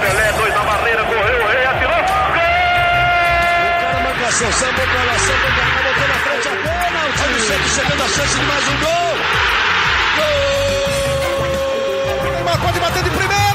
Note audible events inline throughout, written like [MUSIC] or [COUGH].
Pelé, dois na barreira, correu, o rei atirou. Gol! O cara sambou pra lá, sambou pra cá, botou na frente a pênalti. Olha o Santos chegando a chance de mais um gol. Gol! Neymar pode bater de primeira.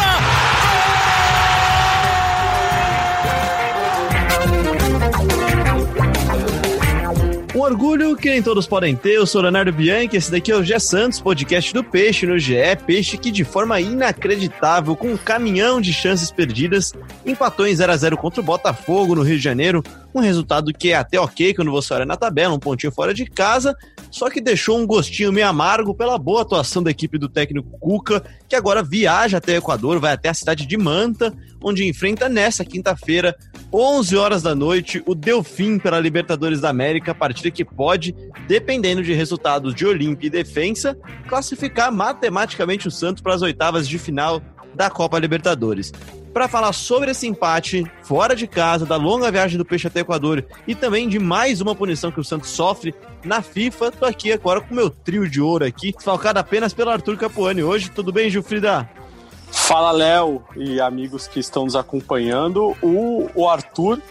Um orgulho que nem todos podem ter. Eu sou Leonardo Bianchi, esse daqui é o Gé Santos, podcast do Peixe no GE. Peixe que, de forma inacreditável, com um caminhão de chances perdidas, empatou em 0x0 contra o Botafogo no Rio de Janeiro. Um resultado que é até ok quando você olha na tabela, um pontinho fora de casa, só que deixou um gostinho meio amargo pela boa atuação da equipe do técnico Cuca, que agora viaja até o Equador, vai até a cidade de Manta, onde enfrenta nessa quinta-feira, 11 horas da noite, o Delfim pela Libertadores da América, partida que pode, dependendo de resultados de Olímpia e Defensa, classificar matematicamente o Santos para as oitavas de final da Copa Libertadores. Para falar sobre esse empate fora de casa, da longa viagem do Peixe até o Equador e também de mais uma punição que o Santos sofre na FIFA, tô aqui agora com meu trio de ouro aqui, falcado apenas pelo Arthur Capuani hoje. Tudo bem, Gilfrida? Fala, Léo e amigos que estão nos acompanhando. O, o Arthur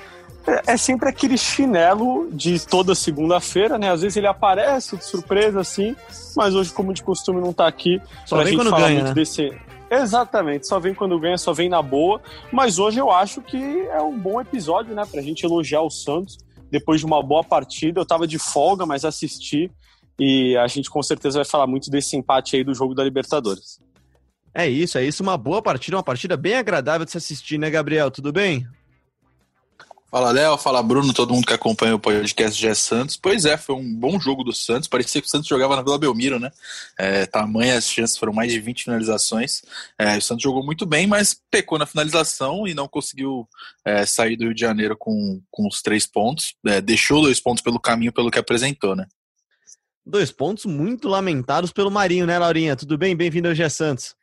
é, é sempre aquele chinelo de toda segunda-feira, né? Às vezes ele aparece de surpresa assim, mas hoje, como de costume, não tá aqui. Só vem quando ganha, né? desse. Exatamente, só vem quando ganha, só vem na boa. Mas hoje eu acho que é um bom episódio, né? Pra gente elogiar o Santos depois de uma boa partida. Eu tava de folga, mas assisti. E a gente com certeza vai falar muito desse empate aí do jogo da Libertadores. É isso, é isso. Uma boa partida, uma partida bem agradável de se assistir, né, Gabriel? Tudo bem? Fala Léo, fala Bruno, todo mundo que acompanha o podcast Gé Santos. Pois é, foi um bom jogo do Santos. Parecia que o Santos jogava na Vila Belmiro, né? É, tamanha as chances, foram mais de 20 finalizações. É, o Santos jogou muito bem, mas pecou na finalização e não conseguiu é, sair do Rio de Janeiro com, com os três pontos. É, deixou dois pontos pelo caminho, pelo que apresentou, né? Dois pontos muito lamentados pelo Marinho, né, Laurinha? Tudo bem? Bem-vindo ao Gé Santos.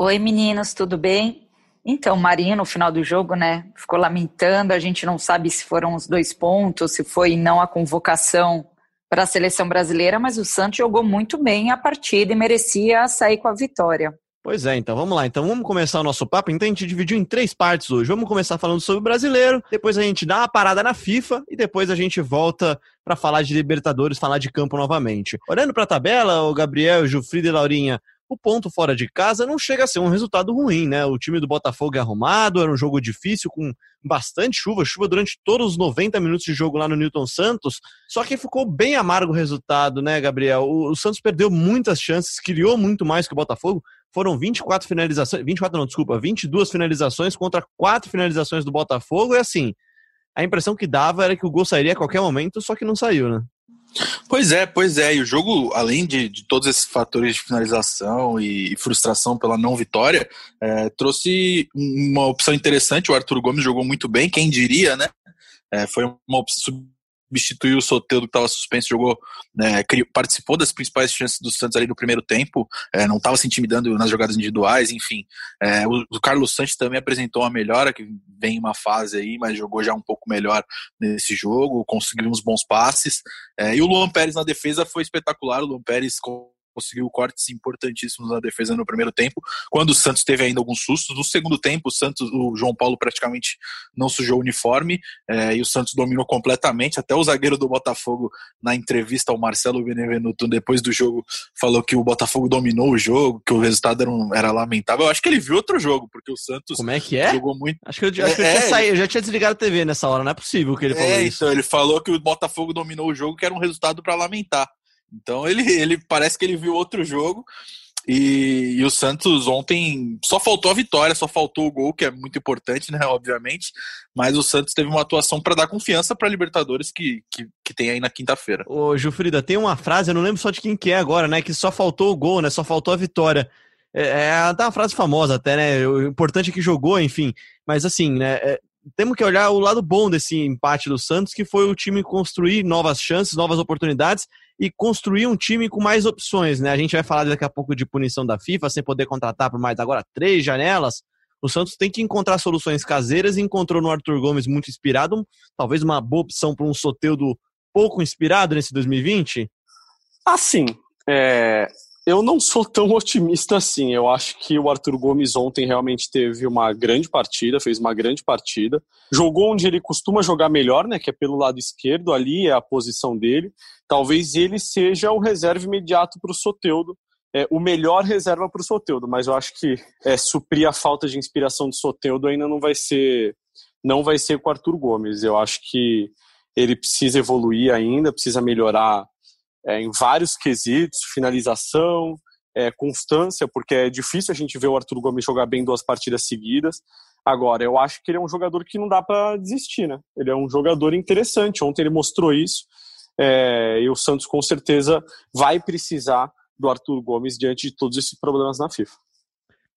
Oi, meninos, tudo bem? Então, Marinho, no final do jogo, né, ficou lamentando. A gente não sabe se foram os dois pontos, se foi não a convocação para a seleção brasileira, mas o Santos jogou muito bem a partida e merecia sair com a vitória. Pois é, então vamos lá. Então vamos começar o nosso papo. Então a gente dividiu em três partes hoje. Vamos começar falando sobre o brasileiro, depois a gente dá uma parada na FIFA e depois a gente volta para falar de Libertadores, falar de campo novamente. Olhando para a tabela, o Gabriel, o Gilfrida e Laurinha, o ponto fora de casa não chega a ser um resultado ruim, né? O time do Botafogo é arrumado, era um jogo difícil com bastante chuva, chuva durante todos os 90 minutos de jogo lá no Newton Santos. Só que ficou bem amargo o resultado, né, Gabriel? O, o Santos perdeu muitas chances, criou muito mais que o Botafogo. Foram 24 finalizações, 24 não, desculpa, 22 finalizações contra 4 finalizações do Botafogo. E assim, a impressão que dava era que o gol sairia a qualquer momento, só que não saiu, né? Pois é, pois é. E o jogo, além de, de todos esses fatores de finalização e frustração pela não vitória, é, trouxe uma opção interessante. O Arthur Gomes jogou muito bem, quem diria, né? É, foi uma opção substituiu o Soteldo que estava suspenso, jogou, né, participou das principais chances do Santos ali no primeiro tempo, é, não estava se intimidando nas jogadas individuais, enfim. É, o, o, Carlos Santos também apresentou uma melhora, que vem em uma fase aí, mas jogou já um pouco melhor nesse jogo, conseguiu uns bons passes. É, e o Luan Pérez na defesa foi espetacular, o Luan Pérez conseguiu cortes importantíssimos na defesa no primeiro tempo, quando o Santos teve ainda alguns sustos. No segundo tempo, o Santos, o João Paulo praticamente não sujou o uniforme é, e o Santos dominou completamente. Até o zagueiro do Botafogo, na entrevista ao Marcelo Benevenuto, depois do jogo, falou que o Botafogo dominou o jogo, que o resultado era, um, era lamentável. Eu acho que ele viu outro jogo, porque o Santos Como é que é? jogou muito. Acho que eu, acho que eu, é, tinha saído, eu já tinha desligado a TV nessa hora, não é possível que ele falou é, isso. Então, ele falou que o Botafogo dominou o jogo, que era um resultado para lamentar. Então [LAUGHS] ele, ele parece que ele viu outro jogo. E, e, o Santos ontem só faltou a vitória, só faltou o gol, que é muito importante, né? Obviamente. Mas o Santos teve uma atuação para dar confiança para Libertadores que, que, que, tem aí na quinta-feira. Ô, Gilfrida, tem uma frase, eu não lembro só de quem que é agora, né? Que só faltou o gol, né? Só faltou a vitória. É, é até uma frase famosa, até, né? O importante é que jogou, enfim. Mas assim, né? É, temos que olhar o lado bom desse empate do Santos, que foi o time construir novas chances, novas oportunidades e construir um time com mais opções, né? A gente vai falar daqui a pouco de punição da FIFA, sem poder contratar por mais agora três janelas. O Santos tem que encontrar soluções caseiras e encontrou no Arthur Gomes muito inspirado, talvez uma boa opção para um Soteudo pouco inspirado nesse 2020? Assim, é, eu não sou tão otimista assim. Eu acho que o Arthur Gomes ontem realmente teve uma grande partida, fez uma grande partida. Jogou onde ele costuma jogar melhor, né? Que é pelo lado esquerdo, ali é a posição dele. Talvez ele seja o reserva imediato para o Soteudo. É, o melhor reserva para o Soteudo, mas eu acho que é, suprir a falta de inspiração do Soteudo ainda não vai ser não vai ser com o Arthur Gomes. Eu acho que ele precisa evoluir ainda, precisa melhorar é, em vários quesitos, finalização, é, constância, porque é difícil a gente ver o Arthur Gomes jogar bem duas partidas seguidas. Agora, eu acho que ele é um jogador que não dá para desistir, né? Ele é um jogador interessante. Ontem ele mostrou isso. É, e o Santos com certeza vai precisar do Arthur Gomes diante de todos esses problemas na FIFA.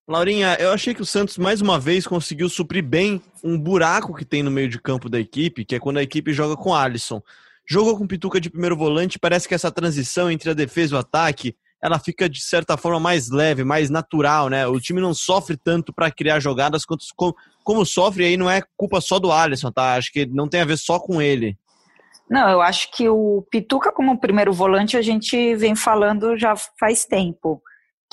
Laurinha, eu achei que o Santos mais uma vez conseguiu suprir bem um buraco que tem no meio de campo da equipe, que é quando a equipe joga com Alisson. Jogou com Pituca de primeiro volante, parece que essa transição entre a defesa e o ataque, ela fica de certa forma mais leve, mais natural, né? O time não sofre tanto para criar jogadas quanto como, sofre aí não é culpa só do Alisson, tá? Acho que não tem a ver só com ele. Não, eu acho que o Pituca como primeiro volante a gente vem falando já faz tempo,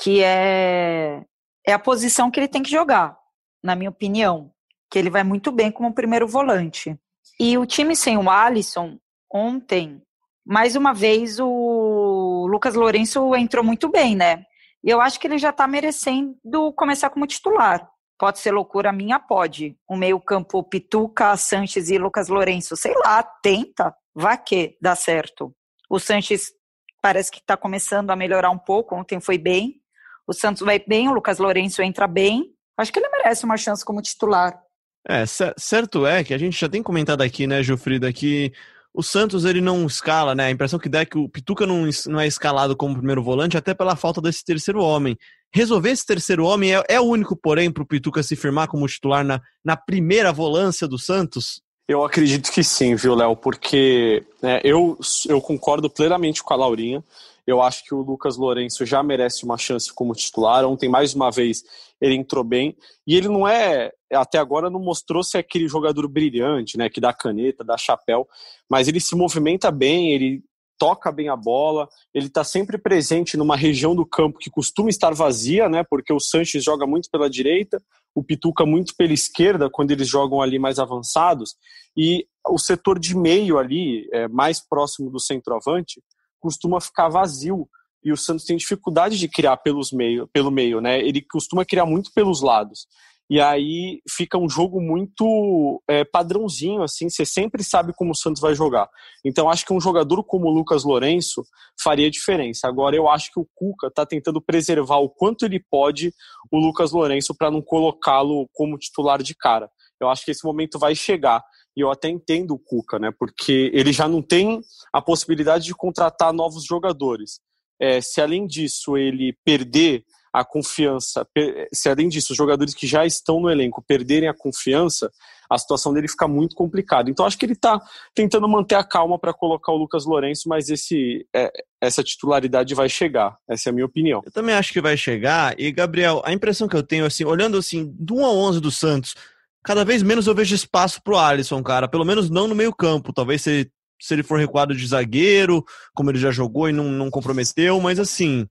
que é é a posição que ele tem que jogar, na minha opinião, que ele vai muito bem como primeiro volante. E o time sem o Alisson, ontem, mais uma vez o Lucas Lourenço entrou muito bem, né? E eu acho que ele já está merecendo começar como titular. Pode ser loucura minha? Pode. O meio-campo Pituca, Sanches e Lucas Lourenço, sei lá, tenta, vai que dá certo. O Sanches parece que está começando a melhorar um pouco, ontem foi bem o Santos vai bem, o Lucas Lourenço entra bem. Acho que ele merece uma chance como titular. É, certo é que a gente já tem comentado aqui, né, Gilfrida, que o Santos ele não escala, né? A impressão que dá é que o Pituca não, não é escalado como primeiro volante, até pela falta desse terceiro homem. Resolver esse terceiro homem é, é o único, porém, para o Pituca se firmar como titular na, na primeira volância do Santos? Eu acredito que sim, viu, Léo? Porque né, eu, eu concordo plenamente com a Laurinha. Eu acho que o Lucas Lourenço já merece uma chance como titular. Ontem, mais uma vez, ele entrou bem. E ele não é, até agora, não mostrou ser aquele jogador brilhante, né? Que dá caneta, dá chapéu. Mas ele se movimenta bem, ele toca bem a bola, ele está sempre presente numa região do campo que costuma estar vazia, né? Porque o Sanches joga muito pela direita, o Pituca muito pela esquerda, quando eles jogam ali mais avançados. E o setor de meio ali, é, mais próximo do centroavante, costuma ficar vazio e o Santos tem dificuldade de criar pelos meio, pelo meio, né? Ele costuma criar muito pelos lados. E aí fica um jogo muito é, padrãozinho, assim, você sempre sabe como o Santos vai jogar. Então acho que um jogador como o Lucas Lourenço faria diferença. Agora eu acho que o Cuca está tentando preservar o quanto ele pode o Lucas Lourenço para não colocá-lo como titular de cara. Eu acho que esse momento vai chegar e eu até entendo o Cuca, né? Porque ele já não tem a possibilidade de contratar novos jogadores. É, se além disso ele perder a confiança, se além disso os jogadores que já estão no elenco perderem a confiança, a situação dele fica muito complicada. Então acho que ele está tentando manter a calma para colocar o Lucas Lourenço, mas esse, é, essa titularidade vai chegar. Essa é a minha opinião. Eu também acho que vai chegar. E Gabriel, a impressão que eu tenho assim, olhando assim do 1 a 11 do Santos, cada vez menos eu vejo espaço pro Alisson, cara. Pelo menos não no meio campo. Talvez se, se ele for recuado de zagueiro, como ele já jogou e não, não comprometeu, mas assim.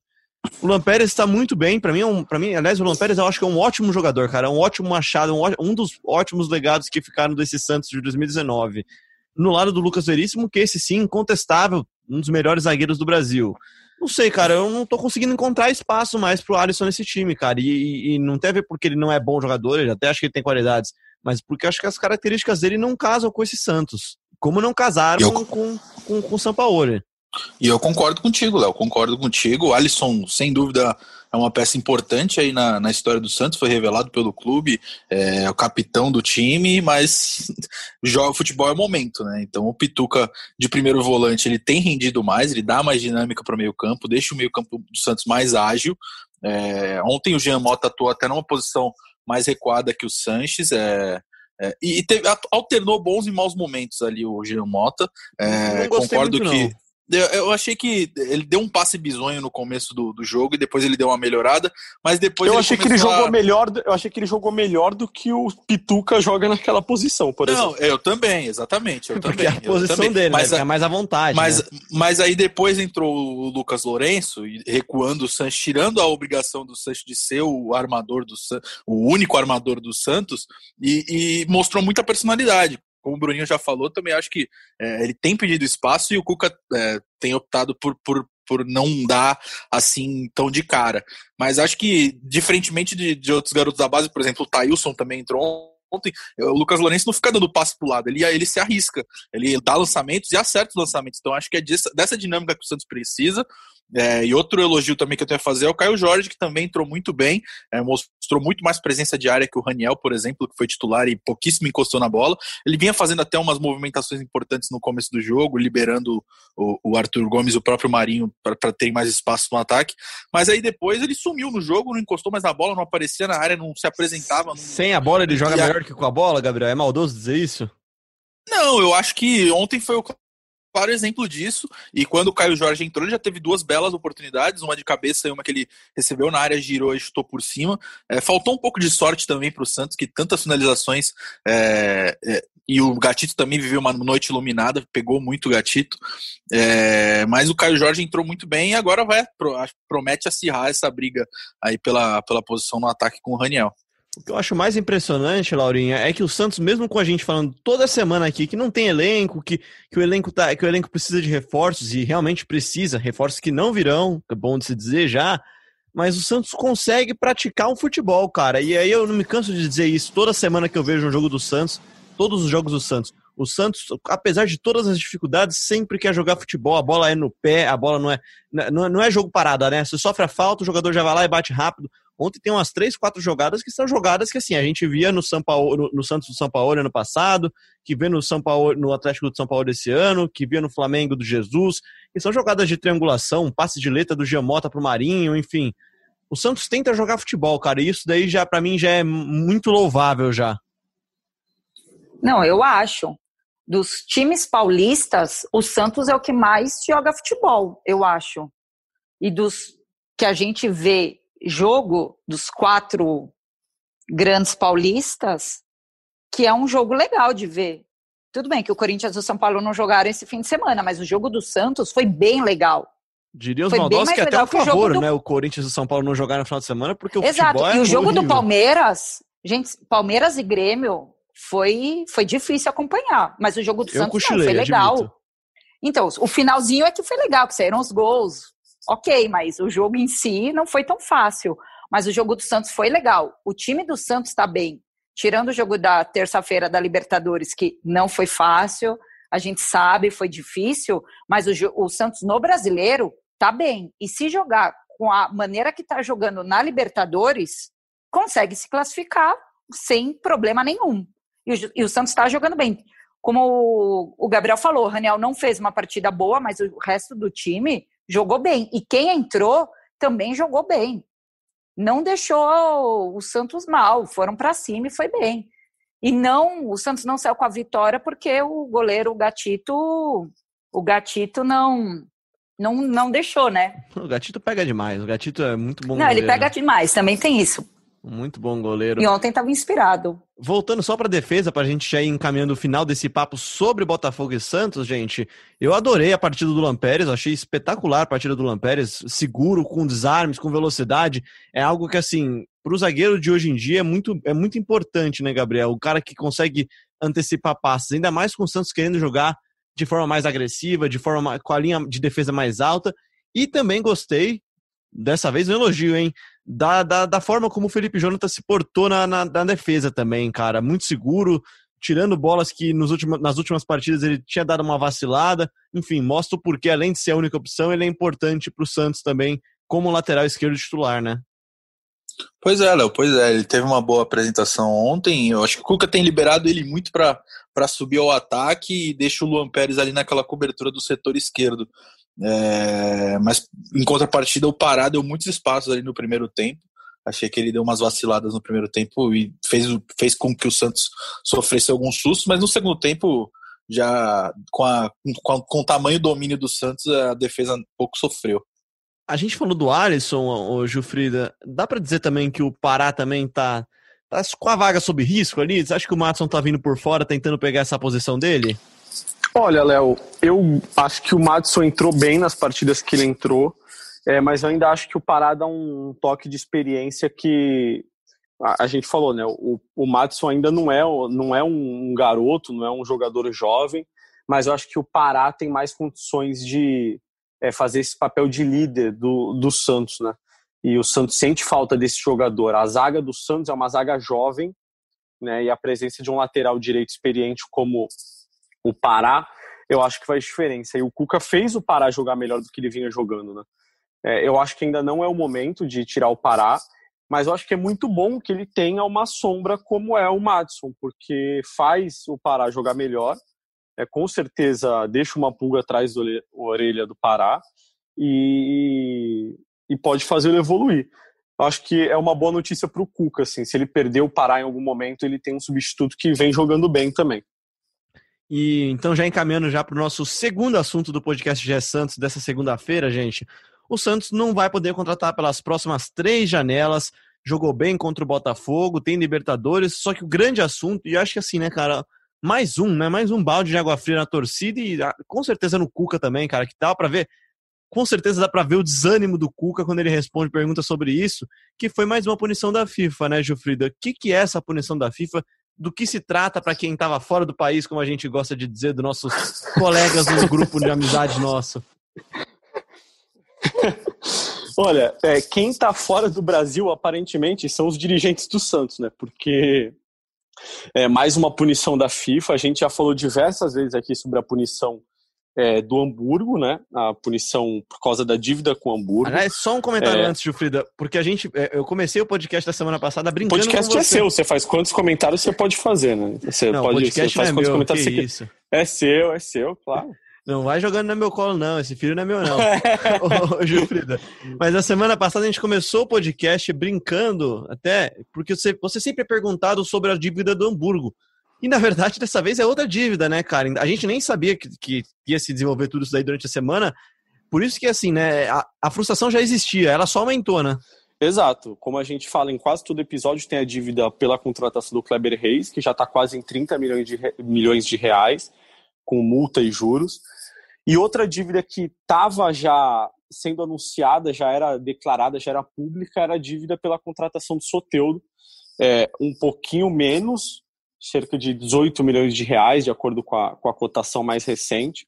O Lampérez está muito bem, para mim, é um, para mim, aliás, o Lampérez eu acho que é um ótimo jogador, cara, é um ótimo machado, um, um dos ótimos legados que ficaram desse Santos de 2019. No lado do Lucas Veríssimo, que esse sim, incontestável, um dos melhores zagueiros do Brasil. Não sei, cara, eu não tô conseguindo encontrar espaço mais pro Alisson nesse time, cara. E, e, não tem a ver porque ele não é bom jogador, ele até acho que ele tem qualidades, mas porque acho que as características dele não casam com esse Santos. Como não casaram eu... com, com, com o Sampaoli. E eu concordo contigo, Léo, concordo contigo. O Alisson, sem dúvida, é uma peça importante aí na, na história do Santos, foi revelado pelo clube, é, o capitão do time, mas [LAUGHS] joga futebol é momento, né? Então o Pituca de primeiro volante ele tem rendido mais, ele dá mais dinâmica para o meio campo, deixa o meio campo do Santos mais ágil. É, ontem o Jean Mota atuou até numa posição mais recuada que o Sanches, é, é, e teve, alternou bons e maus momentos ali o Jean Mota. É, concordo que. Não Eu, eu, achei que ele deu um passe bizonho no começo do, do jogo e depois ele deu uma melhorada, mas depois eu ele achei que ele jogou a... melhor, eu achei que ele jogou melhor do que o Pituca joga naquela posição, por Não, exemplo. eu também, exatamente, eu Porque também. a posição também. dele, mas, né? Mais à vontade. Mas, né? mas aí depois entrou o Lucas Lourenço recuando o Santos, tirando a obrigação do Santos de ser o armador do o único armador do Santos e, e mostrou muita personalidade como o Bruninho já falou, também acho que é, ele tem pedido espaço e o Cuca é, tem optado por, por, por não dar assim tão de cara. Mas acho que, diferentemente de, de outros garotos da base, por exemplo, o Thailson também entrou ontem, o Lucas Lourenço não fica dando passo pro lado, ele, ele se arrisca, ele dá lançamentos e acerta os lançamentos. Então acho que é dessa, dessa dinâmica que o Santos precisa. É, e outro elogio também que eu tenho a fazer é o Caio Jorge, que também entrou muito bem, é, mostrou muito mais presença de área que o Raniel, por exemplo, que foi titular e pouquíssimo encostou na bola. Ele vinha fazendo até umas movimentações importantes no começo do jogo, liberando o, o Arthur Gomes e o próprio Marinho para ter mais espaço no ataque. Mas aí depois ele sumiu no jogo, não encostou mais na bola, não aparecia na área, não se apresentava. Não... Sem a bola ele joga e melhor a... que com a bola, Gabriel? É maldoso dizer isso? Não, eu acho que ontem foi o claro exemplo disso. E quando o Caio Jorge entrou, ele já teve duas belas oportunidades, uma de cabeça e uma que ele recebeu na área, girou e chutou por cima. É, faltou um pouco de sorte também para o Santos, que tantas finalizações. É, é, e o Gatito também viveu uma noite iluminada, pegou muito o Gatito. É, mas o Caio Jorge entrou muito bem e agora vai promete acirrar essa briga aí pela, pela posição no ataque com o Raniel. O que eu acho mais impressionante, Laurinha, é que o Santos, mesmo com a gente falando toda semana aqui que não tem elenco, que, que, o, elenco tá, que o elenco precisa de reforços, e realmente precisa, reforços que não virão, é bom de se dizer já, mas o Santos consegue praticar um futebol, cara. E aí eu não me canso de dizer isso toda semana que eu vejo um jogo do Santos, todos os jogos do Santos. O Santos, apesar de todas as dificuldades, sempre quer jogar futebol. A bola é no pé, a bola não é, não, não é jogo parada, né? Você sofre a falta, o jogador já vai lá e bate rápido. Ontem tem umas três, quatro jogadas que são jogadas que assim a gente via no São Paulo, no, no Santos do São Paulo ano passado, que vê no São Paulo, no Atlético do São Paulo desse ano, que via no Flamengo do Jesus, que são jogadas de triangulação, passe de letra do Giamota pro Marinho, enfim. O Santos tenta jogar futebol, cara, e isso daí já para mim já é muito louvável já. Não, eu acho. Dos times paulistas, o Santos é o que mais joga futebol, eu acho. E dos que a gente vê jogo dos quatro grandes paulistas, que é um jogo legal de ver. Tudo bem que o Corinthians e o São Paulo não jogaram esse fim de semana, mas o jogo do Santos foi bem legal. Diria os maldosos que até a favor, do... né? O Corinthians e o São Paulo não jogaram no final de semana, porque o Exato. futebol é E o jogo horrível. do Palmeiras, gente, Palmeiras e Grêmio foi, foi difícil acompanhar, mas o jogo do Eu Santos cochilei, não, foi legal. admito. Então, o finalzinho é que foi legal, que saíram os gols. Ok, mas o jogo em si não foi tão fácil. Mas o jogo do Santos foi legal. O time do Santos está bem. Tirando o jogo da terça-feira da Libertadores, que não foi fácil, a gente sabe, foi difícil, mas o, o Santos no brasileiro tá bem. E se jogar com a maneira que tá jogando na Libertadores, consegue se classificar sem problema nenhum. E o, e o Santos está jogando bem. Como o, o Gabriel falou, o Raniel não fez uma partida boa, mas o resto do time jogou bem. E quem entrou também jogou bem. Não deixou o Santos mal, foram para cima e foi bem. E não, o Santos não saiu com a vitória porque o goleiro o Gatito, o Gatito não não não deixou, né? [LAUGHS] O Gatito pega demais. O Gatito é muito bom não, goleiro. ele pega demais, também tem isso. Muito bom goleiro. E ontem estava inspirado. Voltando só para defesa, para a gente já ir encaminhando o final desse papo sobre Botafogo e Santos, gente. Eu adorei a partida do Lampérez, achei espetacular a partida do Lampérez, seguro, com desarmes, com velocidade. É algo que, assim, para o zagueiro de hoje em dia é muito, é muito importante, né, Gabriel? O cara que consegue antecipar passes, ainda mais com o Santos querendo jogar de forma mais agressiva, de forma com a linha de defesa mais alta. E também gostei, dessa vez um elogio, hein? Da, da, da forma como o Felipe Jonathan se portou na, na, na, defesa também, cara. Muito seguro, tirando bolas que nos últimos, nas últimas partidas ele tinha dado uma vacilada. Enfim, mostra o porquê, além de ser a única opção, ele é importante para o Santos também, como lateral esquerdo titular, né? Pois é, Léo, pois é. Ele teve uma boa apresentação ontem. Eu acho que o Cuca tem liberado ele muito para subir ao ataque e deixa o Luan Pérez ali naquela cobertura do setor esquerdo. É, mas em contrapartida, o Pará deu muitos espaços ali no primeiro tempo. Achei que ele deu umas vaciladas no primeiro tempo e fez, fez com que o Santos sofresse alguns sustos, mas no segundo tempo já com, a, com, com o tamanho domínio do Santos, a defesa pouco sofreu. A gente falou do Alisson, o Gilfrida. Dá para dizer também que o Pará também tá, tá com a vaga sob risco ali? Você acha que o Matson tá vindo por fora tentando pegar essa posição dele? Olha, Léo, eu acho que o Matson entrou bem nas partidas que ele entrou, é, mas eu ainda acho que o Pará dá um toque de experiência que a, a gente falou, né? O, o Matson ainda não é, não é um garoto, não é um jogador jovem, mas eu acho que o Pará tem mais condições de é, fazer esse papel de líder do, do Santos, né? E o Santos sente falta desse jogador. A zaga do Santos é uma zaga jovem, né? E a presença de um lateral direito experiente como o Pará, eu acho que faz diferença. E o Cuca fez o Pará jogar melhor do que ele vinha jogando, né? É, eu acho que ainda não é o momento de tirar o Pará, mas eu acho que é muito bom que ele tenha uma sombra como é o Madison, porque faz o Pará jogar melhor, é, com certeza deixa uma pulga atrás da orelha do Pará e, e pode fazer ele evoluir. Eu acho que é uma boa notícia para o Cuca, assim, se ele perder o Pará em algum momento, ele tem um substituto que vem jogando bem também. E então, já encaminhando já para o nosso segundo assunto do podcast GE Santos dessa segunda-feira, gente. O Santos não vai poder contratar pelas próximas três janelas. Jogou bem contra o Botafogo, tem Libertadores, só que o grande assunto, e acho que assim, né, cara, mais um, né? Mais um balde de água fria na torcida e ah, com certeza no Cuca também, cara, que dá para ver. Com certeza dá para ver o desânimo do Cuca quando ele responde perguntas sobre isso, que foi mais uma punição da FIFA, né, Gilfrida? O que, que é essa punição da FIFA? Do que se trata para quem estava fora do país, como a gente gosta de dizer, dos nossos colegas no grupo de amizade nosso? [LAUGHS] Olha, é, quem está fora do Brasil, aparentemente, são os dirigentes do Santos, né? Porque é mais uma punição da FIFA. A gente já falou diversas vezes aqui sobre a punição é, do Hamburgo, né? A punição por causa da dívida com o Hamburgo. Aliás, só um comentário é... antes, Gilfrida, porque a gente. É, eu comecei o podcast da semana passada brincando. O podcast é seu, você faz quantos comentários você pode fazer, né? Você não, pode. Podcast você faz é quantos meu, comentários você isso? É seu, é seu, claro. [LAUGHS] Não vai jogando no meu colo, não. Esse filho não é meu, não. [LAUGHS] ô, Gilfrida. Mas a semana passada a gente começou o podcast brincando, até, porque você, você sempre é perguntado sobre a dívida do Hamburgo. E na verdade, dessa vez é outra dívida, né, cara? A gente nem sabia que, que ia se desenvolver tudo isso daí durante a semana. Por isso que, assim, né, a, a frustração já existia, ela só aumentou, né? Exato. Como a gente fala em quase todo episódio, tem a dívida pela contratação do Kleber Reis, que já está quase em 30 milhões de, milhões de reais, com multa e juros. E outra dívida que estava já sendo anunciada, já era declarada, já era pública, era a dívida pela contratação do Soteudo. É, um pouquinho menos cerca de 18 milhões de reais, de acordo com a, com a cotação mais recente.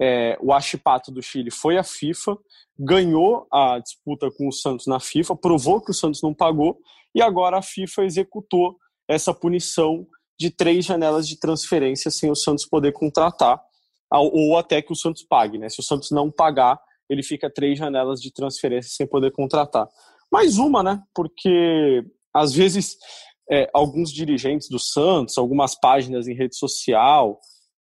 É, o Achipato do Chile foi à FIFA, ganhou a disputa com o Santos na FIFA, provou que o Santos não pagou e agora a FIFA executou essa punição de três janelas de transferência sem o Santos poder contratar, ou até que o Santos pague. Né? Se o Santos não pagar, ele fica três janelas de transferência sem poder contratar. Mais uma, né? Porque às vezes é, alguns dirigentes do Santos, algumas páginas em rede social,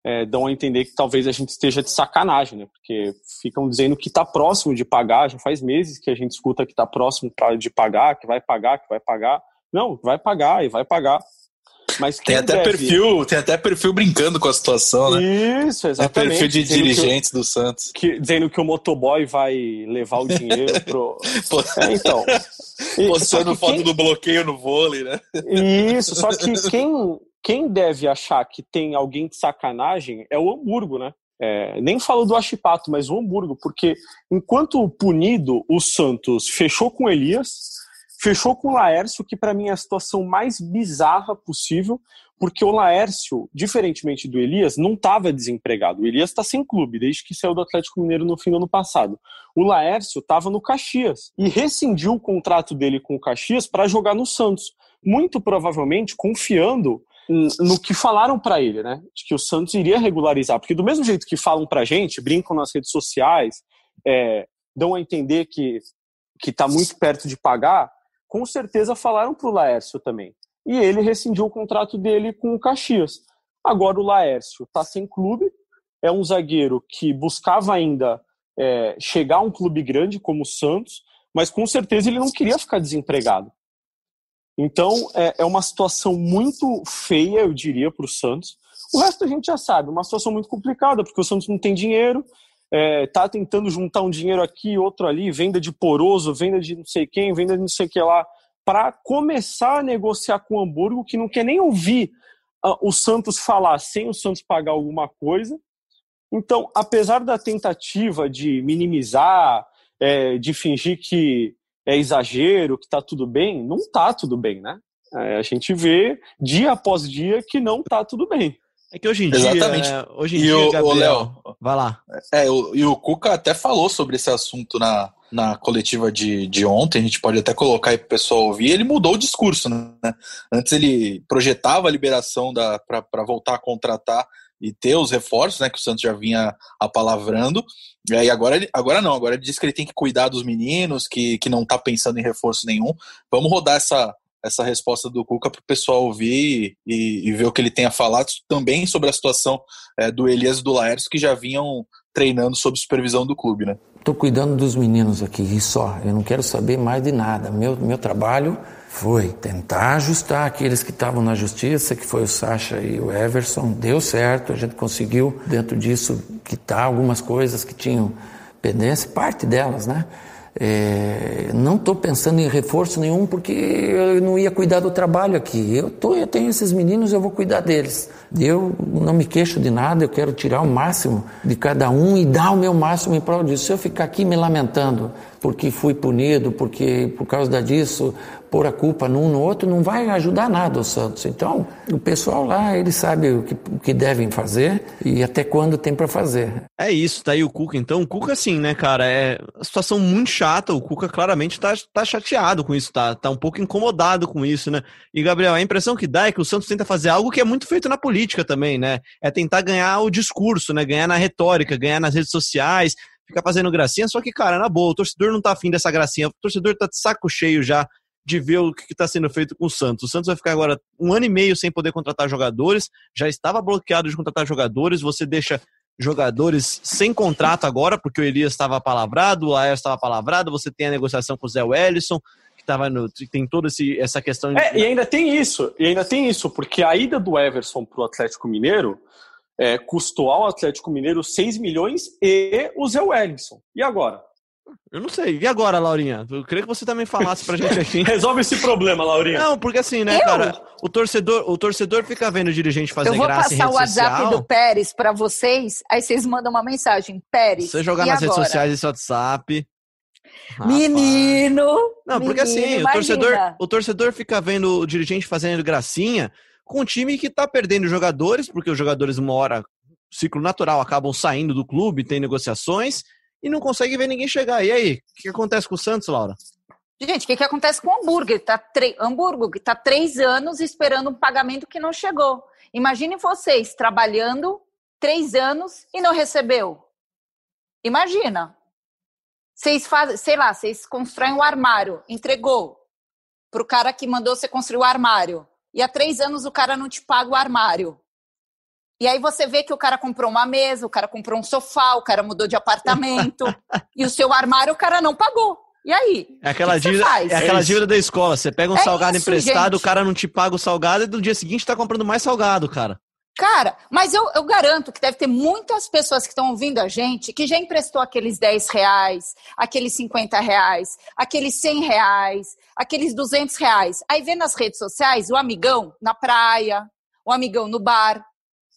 é, dão a entender que talvez a gente esteja de sacanagem, né? Porque ficam dizendo que está próximo de pagar, já faz meses que a gente escuta que está próximo de pagar, que vai pagar, que vai pagar. Não, vai pagar e vai pagar. Mas tem até deve... perfil, tem até perfil brincando com a situação, né? Isso, exatamente. É perfil de dirigentes do Santos. Que, dizendo que o motoboy vai levar o dinheiro pro. [LAUGHS] é, então. Postando foto quem... do bloqueio no vôlei, né? Isso, só que quem, quem deve achar que tem alguém de sacanagem é o Hamburgo, né? É, nem falo do Achipato, mas o Hamburgo, porque enquanto punido, o Santos fechou com Elias, Fechou com o Laércio, que para mim é a situação mais bizarra possível, porque o Laércio, diferentemente do Elias, não estava desempregado. O Elias está sem clube, desde que saiu do Atlético Mineiro no fim do ano passado. O Laércio estava no Caxias e rescindiu o contrato dele com o Caxias para jogar no Santos. Muito provavelmente confiando no que falaram para ele, né? De que o Santos iria regularizar. Porque do mesmo jeito que falam para gente, brincam nas redes sociais, é, dão a entender que que está muito perto de pagar, com certeza falaram para o Laércio também. E ele rescindiu o contrato dele com o Caxias. Agora o Laércio está sem clube, é um zagueiro que buscava ainda é, chegar a um clube grande como o Santos, mas com certeza ele não queria ficar desempregado. Então é, é uma situação muito feia, eu diria, para o Santos. O resto a gente já sabe, uma situação muito complicada, porque o Santos não tem dinheiro, é, tá tentando juntar um dinheiro aqui, outro ali, venda de poroso, venda de não sei quem, venda de não sei o que lá, para começar a negociar com o Hamburgo, que não quer nem ouvir uh, o Santos falar sem o Santos pagar alguma coisa. Então, apesar da tentativa de minimizar, é, de fingir que é exagero, que está tudo bem, não está tudo bem, né? É, a gente vê dia após dia que não está tudo bem. É que hoje em Exatamente. dia, hoje em e dia, o, Gabriel, o Léo, vai lá. É, o, e o Cuca até falou sobre esse assunto na, na coletiva de, de ontem, a gente pode até colocar aí para o pessoal ouvir, ele mudou o discurso, né? Antes ele projetava a liberação para voltar a contratar e ter os reforços, né, que o Santos já vinha apalavrando, e aí agora, agora não, agora ele diz que ele tem que cuidar dos meninos, que, que não está pensando em reforço nenhum. Vamos rodar essa, essa resposta do Cuca para o pessoal ouvir e, e, ver o que ele tem a falar também sobre a situação é, do Elias e do Laércio, que já vinham treinando sob supervisão do clube, né? Estou cuidando dos meninos aqui e só. Eu não quero saber mais de nada. Meu, meu trabalho foi tentar ajustar aqueles que estavam na justiça, que foi o Sacha e o Everson. Deu certo, a gente conseguiu, dentro disso, quitar algumas coisas que tinham pendência, parte delas, né? É, não estou pensando em reforço nenhum porque eu não ia cuidar do trabalho aqui. Eu, tô, eu tenho esses meninos, eu vou cuidar deles. Eu não me queixo de nada, eu quero tirar o máximo de cada um e dar o meu máximo em prol disso. Se eu ficar aqui me lamentando porque fui punido, porque por causa disso, pôr a culpa num no outro, não vai ajudar nada o Santos. Então, o pessoal lá, eles sabem o que, o que devem fazer e até quando tem para fazer. É isso, tá aí o Cuca. Então, o Cuca, assim, né, cara, é uma situação muito chata. O Cuca claramente tá, tá chateado com isso, tá, tá um pouco incomodado com isso, né? E, Gabriel, a impressão que dá é que o Santos tenta fazer algo que é muito feito na política também, né? É tentar ganhar o discurso, né? Ganhar na retórica, ganhar nas redes sociais, ficar fazendo gracinha, só que, cara, na boa, o torcedor não tá afim dessa gracinha, o torcedor tá de saco cheio já de ver o que está sendo feito com o Santos. O Santos vai ficar agora um ano e meio sem poder contratar jogadores, já estava bloqueado de contratar jogadores, você deixa jogadores sem contrato agora, porque o Elias estava palavrado, o Laércio estava palavrado, você tem a negociação com o Zé Wellison, que tava no, tem toda essa questão... É, e ainda tem isso, e ainda tem isso, porque a ida do Everson para o Atlético Mineiro é, custou ao Atlético Mineiro 6 milhões e o Zé Wellington. E agora? Eu não sei. E agora, Laurinha? Eu queria que você também falasse pra gente aqui. [LAUGHS] Resolve esse problema, Laurinha. Não, porque assim, né, eu? cara? O torcedor, o torcedor fica vendo o dirigente fazer graça em rede Eu vou passar o WhatsApp social. do Pérez pra vocês, aí vocês mandam uma mensagem. Pérez, Você jogar nas agora? redes sociais esse WhatsApp... Menino! Não, porque assim, imagina. o torcedor, o torcedor fica vendo o dirigente fazendo gracinha com um time que está perdendo jogadores, porque os jogadores, uma hora, ciclo natural, acabam saindo do clube, tem negociações, e não consegue ver ninguém chegar. E aí, o que acontece com o Santos, Laura? Gente, o que, que acontece com o Hamburgo? Tá tre... Hamburgo, está três anos esperando um pagamento que não chegou. Imagine vocês trabalhando três anos e não recebeu. Imagina. Vocês fazem, sei lá, vocês constroem um armário, entregou para o cara que mandou você construir o armário e há três anos o cara não te paga o armário. E aí você vê que o cara comprou uma mesa, o cara comprou um sofá, o cara mudou de apartamento [LAUGHS] e o seu armário o cara não pagou. E aí? É aquela, dívida, é aquela é dívida da escola. Você pega um é salgado isso, emprestado, gente. o cara não te paga o salgado e no dia seguinte tá comprando mais salgado, cara. Cara, mas eu, eu garanto que deve ter muitas pessoas que estão ouvindo a gente que já emprestou aqueles 10 reais, aqueles 50 reais, aqueles 100 reais, aqueles 200 reais. Aí vê nas redes sociais o amigão na praia, o amigão no bar,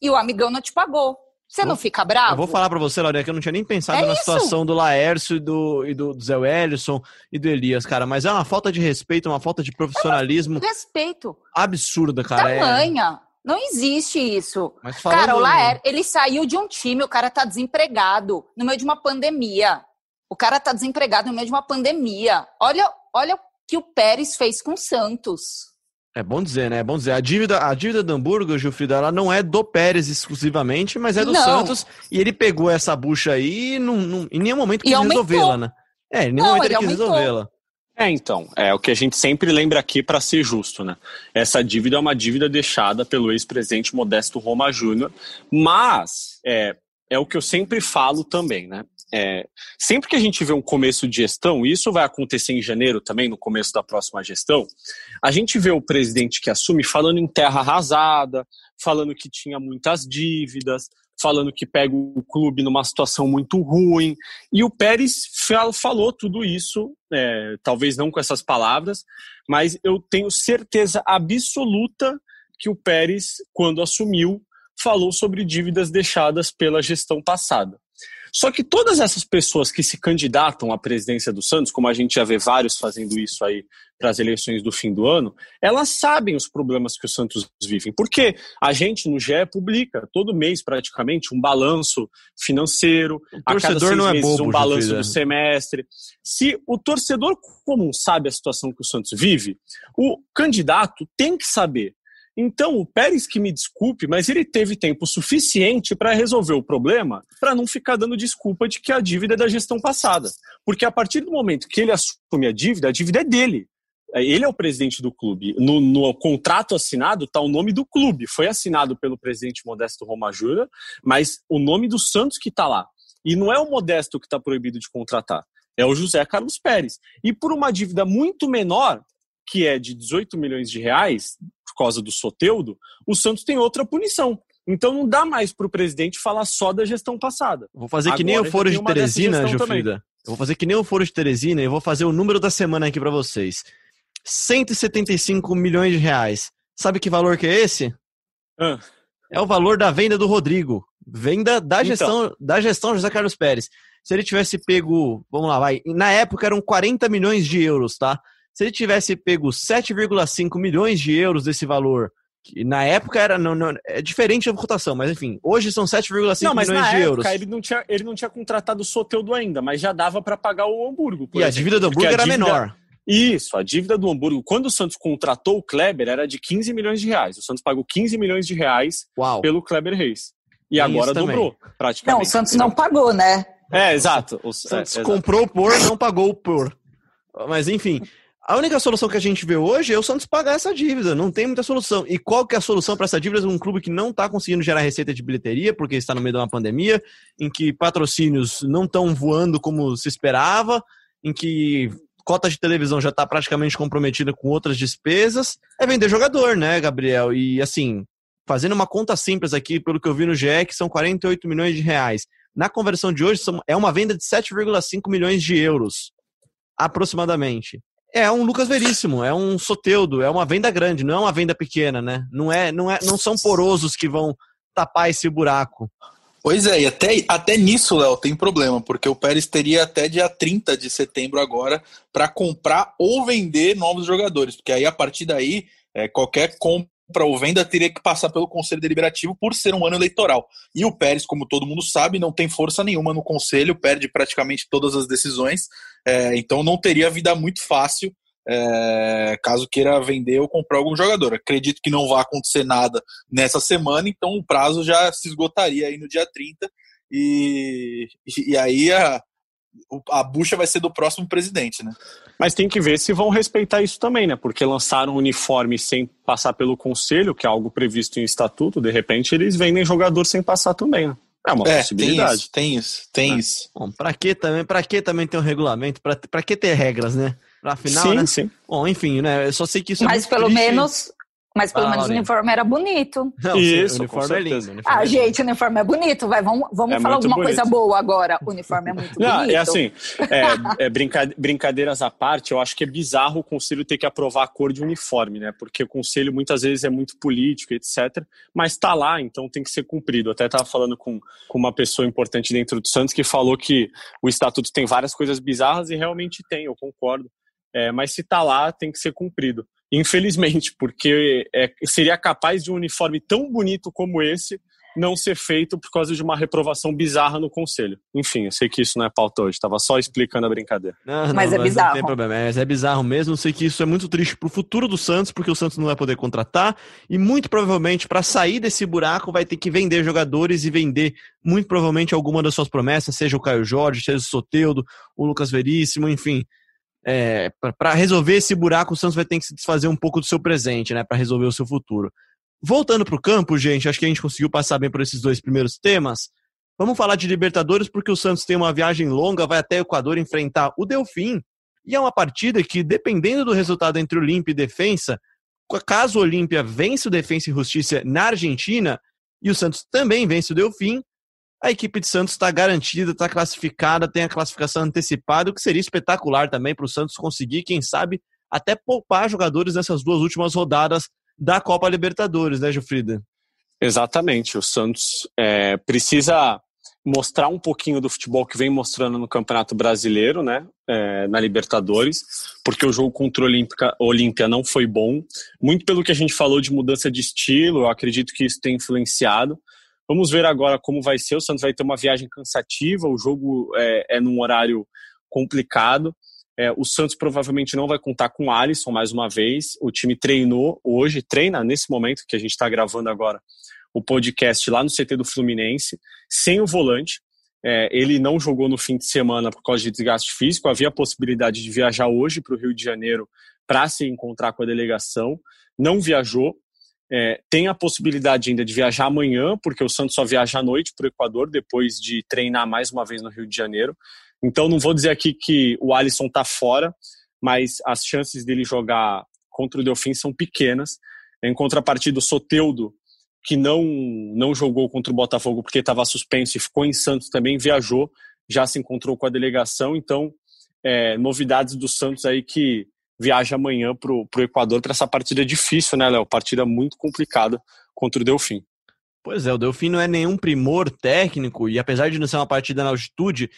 e o amigão não te pagou. Você não fica bravo? Eu vou falar para você, Laurinha, que eu não tinha nem pensado é na isso. situação do Laércio e do, e do, do Zé Wellison e do Elias, cara. Mas é uma falta de respeito, uma falta de profissionalismo. É respeito. Absurda, cara. Tamanha. É... Não existe isso. Cara, o Laer, ele saiu de um time, o cara tá desempregado no meio de uma pandemia. O cara tá desempregado no meio de uma pandemia. Olha, olha o que o Pérez fez com o Santos. É bom dizer, né? É bom dizer. A dívida, a dívida do Hamburgo, Gilfrida, ela não é do Pérez exclusivamente, mas é do não. Santos. E ele pegou essa bucha aí e não, não, em nenhum momento quis resolvê-la, né? É, em nenhum não, momento ele, ele quis resolvê-la. É, então, é o que a gente sempre lembra aqui para ser justo, né? Essa dívida é uma dívida deixada pelo ex-presidente Modesto Roma Júnior, mas é, é o que eu sempre falo também, né? é, sempre que a gente vê um começo de gestão, e isso vai acontecer em janeiro também, no começo da próxima gestão, a gente vê o presidente que assume falando em terra arrasada, falando que tinha muitas dívidas, falando que pega o clube numa situação muito ruim. E o Pérez falou tudo isso, é, talvez não com essas palavras, mas eu tenho certeza absoluta que o Pérez, quando assumiu, falou sobre dívidas deixadas pela gestão passada. Só que todas essas pessoas que se candidatam à presidência do Santos, como a gente já vê vários fazendo isso aí para as eleições do fim do ano, elas sabem os problemas que o Santos vive. Porque a gente no GE publica todo mês praticamente um balanço financeiro, a cada seis não é meses bobo, um balanço do semestre. Se o torcedor comum sabe a situação que o Santos vive, o candidato tem que saber então, o Pérez, que me desculpe, mas ele teve tempo suficiente para resolver o problema, para não ficar dando desculpa de que a dívida é da gestão passada. Porque a partir do momento que ele assume a dívida, a dívida é dele. Ele é o presidente do clube. No, no contrato assinado está o nome do clube. Foi assinado pelo presidente Modesto Roma Júnior, mas o nome do Santos que está lá. E não é o Modesto que está proibido de contratar. É o José Carlos Pérez. E por uma dívida muito menor, que é de 18 milhões de reais, por causa do Soteudo, o Santos tem outra punição. Então não dá mais para o presidente falar só da gestão passada. Vou fazer Agora, que nem o Foro de Teresina, Jofrida. Eu vou fazer que nem o Foro de Teresina e vou fazer o número da semana aqui para vocês. 175 milhões de reais. Sabe que valor que é esse? Ah. É o valor da venda do Rodrigo. Venda da então. gestão, então. da gestão José Carlos Pérez. Se ele tivesse pego, vamos lá, vai. Na época eram 40 milhões de euros, tá? Se ele tivesse pego 7,5 milhões de euros desse valor, que na época era não, não, é diferente da cotação, mas enfim, hoje são 7,5 milhões de época, euros. Ele não, tinha, ele não tinha contratado o Soteudo ainda, mas já dava para pagar o Hamburgo. e exemplo, a dívida do Hamburgo era dívida, menor. Isso, a dívida do Hamburgo, quando o Santos contratou o Kleber, era de 15 milhões de reais. O Santos pagou 15 milhões de reais Uau. pelo Kleber Reis. E Tem agora dobrou, praticamente. Não, o Santos não pagou, né? É, exato. O Santos é, comprou por, não pagou por. Mas enfim, a única solução que a gente vê hoje é o Santos pagar essa dívida. Não tem muita solução. E qual que é a solução para essa dívida? Um clube que não está conseguindo gerar receita de bilheteria, porque está no meio de uma pandemia, em que patrocínios não estão voando como se esperava, em que cota de televisão já está praticamente comprometida com outras despesas. É vender jogador, né, Gabriel? E assim, fazendo uma conta simples aqui, pelo que eu vi no GE, que são 48 milhões de reais. Na conversão de hoje, é uma venda de 7,5 milhões de euros, aproximadamente. É um Lucas Veríssimo, é um Soteudo, é uma venda grande, não é uma venda pequena, né? Não, é, não, é, não são porosos que vão tapar esse buraco. Pois é, e até, até nisso, Léo, tem problema, porque o Pérez teria até dia 30 de setembro agora para comprar ou vender novos jogadores, porque aí a partir daí, é, qualquer compra para ou venda teria que passar pelo Conselho Deliberativo por ser um ano eleitoral. E o Pérez, como todo mundo sabe, não tem força nenhuma no Conselho, perde praticamente todas as decisões, é, então não teria vida muito fácil é, caso queira vender ou comprar algum jogador. Acredito que não vai acontecer nada nessa semana, então o prazo já se esgotaria aí no dia 30, e, e aí a, a bucha vai ser do próximo presidente, né? Mas tem que ver se vão respeitar isso também, né? Porque lançaram um uniforme sem passar pelo conselho, que é algo previsto em estatuto, de repente eles vendem jogador sem passar também, né? É uma é, possibilidade. Tem isso, tem isso. Tem é. isso. Bom, pra que também, pra que também ter um regulamento? Pra, pra que ter regras, né? Pra final, sim, né? Sim, Bom, enfim, né? Eu só sei que isso Mas é pelo triste. menos mas pelo ah, menos o uniforme era bonito. Não, Isso, o uniforme é lindo. Uniforme ah, é gente, o uniforme é bonito. Vai, vamos vamos é falar alguma bonito. coisa boa agora. O uniforme é muito Não, bonito. É assim, é, [LAUGHS] é brincadeiras à parte, eu acho que é bizarro o conselho ter que aprovar a cor de uniforme, né? Porque o conselho muitas vezes é muito político, etc. Mas está lá, então tem que ser cumprido. Eu até estava falando com, com uma pessoa importante dentro do Santos que falou que o estatuto tem várias coisas bizarras e realmente tem, eu concordo. É, mas se está lá, tem que ser cumprido. Infelizmente, [LAUGHS] porque é, seria capaz de um uniforme tão bonito como esse não ser feito por causa de uma reprovação bizarra no conselho. Enfim, eu sei que isso não é pauta hoje, estava só explicando a brincadeira. Não, não, mas é bizarro. Não tem problema, mas é bizarro mesmo. Eu sei que isso é muito triste para o futuro do Santos, porque o Santos não vai poder contratar e muito provavelmente para sair desse buraco vai ter que vender jogadores e vender muito provavelmente alguma das suas promessas, seja o Caio Jorge, seja o Soteudo, o Lucas Veríssimo, enfim é, para resolver esse buraco, o Santos vai ter que se desfazer um pouco do seu presente, né, para resolver o seu futuro. Voltando para o campo, gente, acho que a gente conseguiu passar bem por esses dois primeiros temas. Vamos falar de Libertadores porque o Santos tem uma viagem longa, vai até o Equador enfrentar o Delfim. E é uma partida que, dependendo do resultado entre Olímpia e Defensa, caso o Olímpia vence o Defensa e Justiça na Argentina e o Santos também vence o Delfim, a equipe de Santos está garantida, está classificada, tem a classificação antecipada, o que seria espetacular também para o Santos conseguir, quem sabe, até poupar jogadores nessas duas últimas rodadas da Copa Libertadores, né, Gilfrida? Exatamente. O Santos é, precisa mostrar um pouquinho do futebol que vem mostrando no Campeonato Brasileiro, né, é, na Libertadores, porque o jogo contra o Olímpia não foi bom, muito pelo que a gente falou de mudança de estilo, eu acredito que isso tem influenciado. Vamos ver agora como vai ser, o Santos vai ter uma viagem cansativa, o jogo é, é num horário complicado, é, o Santos provavelmente não vai contar com o Alisson mais uma vez, o time treinou hoje, treina nesse momento que a gente está gravando agora, o podcast lá no CT do Fluminense, sem o volante. É, ele não jogou no fim de semana por causa de desgaste físico. Havia a possibilidade de viajar hoje para o Rio de Janeiro para se encontrar com a delegação. Não viajou. É, tem a possibilidade ainda de viajar amanhã, porque o Santos só viaja à noite para o Equador, depois de treinar mais uma vez no Rio de Janeiro. Então, não vou dizer aqui que o Alisson está fora, mas as chances dele jogar contra o Delfim são pequenas. Em contrapartida, o Soteudo que não, não jogou contra o Botafogo porque estava suspenso e ficou em Santos também, viajou, já se encontrou com a delegação. Então, é, novidades do Santos aí que viaja amanhã para o Equador para essa partida difícil, né, Léo? Partida muito complicada contra o Delfim. Pois é, o Delfim não é nenhum primor técnico e apesar de não ser uma partida na altitude,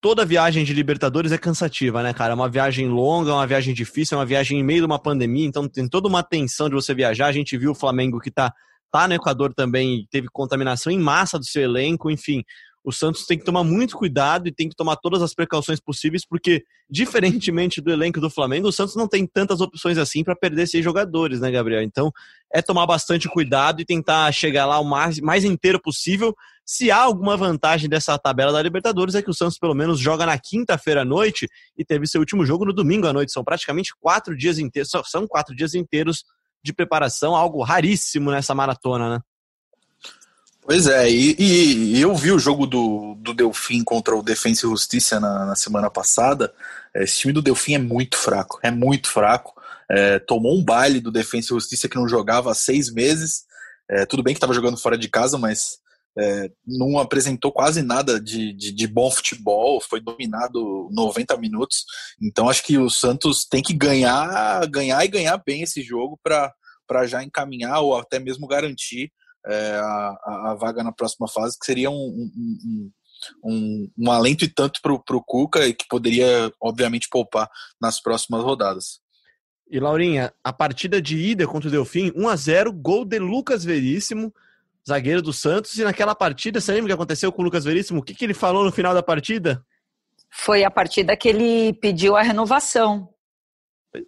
toda viagem de Libertadores é cansativa, né, cara? É uma viagem longa, é uma viagem difícil, é uma viagem em meio de uma pandemia, então tem toda uma tensão de você viajar. A gente viu o Flamengo que está tá no Equador também, teve contaminação em massa do seu elenco, enfim. O Santos tem que tomar muito cuidado e tem que tomar todas as precauções possíveis, porque, diferentemente do elenco do Flamengo, o Santos não tem tantas opções assim para perder seis jogadores, né, Gabriel? Então, é tomar bastante cuidado e tentar chegar lá o mais, mais inteiro possível. Se há alguma vantagem dessa tabela da Libertadores, é que o Santos, pelo menos, joga na quinta-feira à noite e teve seu último jogo no domingo à noite. São praticamente quatro dias inteiros, são quatro dias inteiros de preparação, algo raríssimo nessa maratona, né? Pois é, e, e, eu vi o jogo do, do Delfim contra o Defensa e Justiça na, na semana passada. Esse time do Delfim é muito fraco, é muito fraco. É, tomou um baile do Defensa e Justiça que não jogava há seis meses. É, tudo bem que estava jogando fora de casa, mas é, não apresentou quase nada de, de, de, bom futebol, foi dominado 90 minutos. Então acho que o Santos tem que ganhar, ganhar e ganhar bem esse jogo para já encaminhar ou até mesmo garantir é, a, a, vaga na próxima fase, que seria um, um, um, um, um alento e tanto para o Cuca e que poderia, obviamente, poupar nas próximas rodadas. E Laurinha, a partida de ida contra o Delfim, 1 a 0 gol de Lucas Veríssimo zagueiro do Santos. E naquela partida, você lembra o que aconteceu com o Lucas Veríssimo? O que, que ele falou no final da partida? Foi a partida que ele pediu a renovação.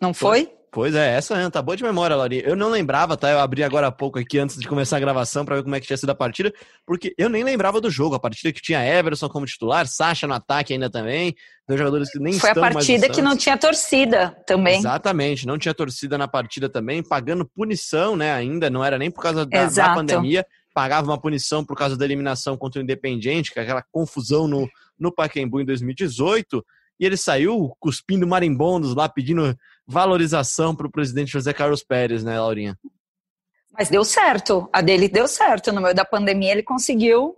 Não foi? Pois é, essa é, tá boa de memória, Laurinha. Eu não lembrava, tá? Eu abri agora há pouco aqui antes de começar a gravação para ver como é que tinha sido a partida, porque eu nem lembrava do jogo. A partida que tinha Everson como titular, Sacha no ataque ainda também, dois jogadores que nem Foi estão a partida que não tinha torcida também. Exatamente, não tinha torcida na partida também, pagando punição, né? Ainda não era nem por causa da, da pandemia, pagava uma punição por causa da eliminação contra o Independiente, que é aquela confusão no, no Pacaembu em 2018, e ele saiu cuspindo marimbondos lá, pedindo valorização para o presidente José Carlos Pérez, né, Laurinha? Mas deu certo, a dele deu certo. No meio da pandemia ele conseguiu.